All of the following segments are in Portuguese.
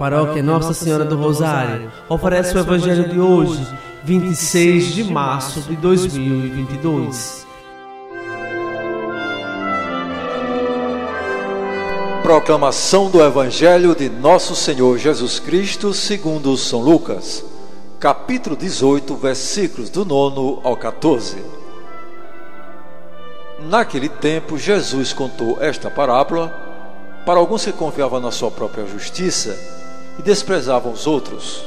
Paróquia Nossa Senhora do Rosário oferece o Evangelho de hoje, 26 de março de 2022. Proclamação do Evangelho de Nosso Senhor Jesus Cristo, segundo São Lucas, capítulo 18, versículos do 9 ao 14. Naquele tempo, Jesus contou esta parábola para alguns que confiavam na sua própria justiça e desprezavam os outros.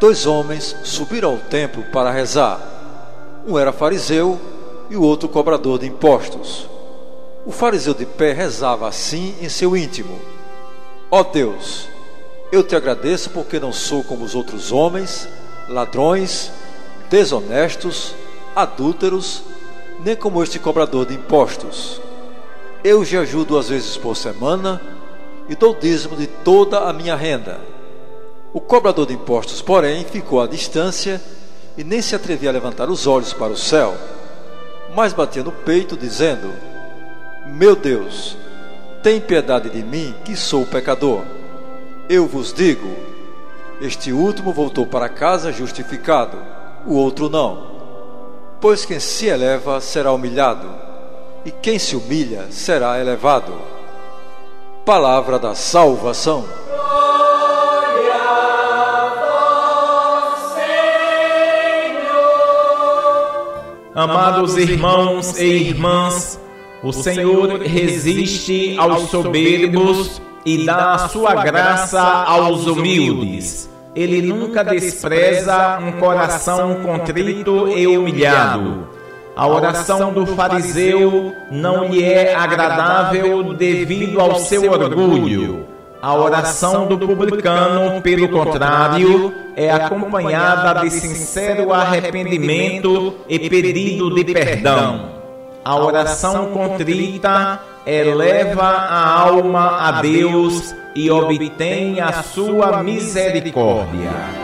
Dois homens subiram ao templo para rezar. Um era fariseu e o outro cobrador de impostos. O fariseu de pé rezava assim em seu íntimo: Ó oh Deus, eu te agradeço porque não sou como os outros homens, ladrões, desonestos, adúlteros, nem como este cobrador de impostos. Eu jejuo duas vezes por semana e dou dízimo de toda a minha renda. O cobrador de impostos, porém, ficou à distância e nem se atrevia a levantar os olhos para o céu, mas batia no peito, dizendo: Meu Deus, tem piedade de mim, que sou pecador. Eu vos digo: este último voltou para casa justificado, o outro não. Pois quem se eleva será humilhado, e quem se humilha será elevado. Palavra da salvação. Glória Senhor. Amados irmãos e irmãs, o Senhor resiste aos soberbos e dá a sua graça aos humildes. Ele nunca despreza um coração contrito e humilhado. A oração do fariseu não lhe é agradável devido ao seu orgulho. A oração do publicano, pelo contrário, é acompanhada de sincero arrependimento e pedido de perdão. A oração contrita eleva a alma a Deus e obtém a sua misericórdia.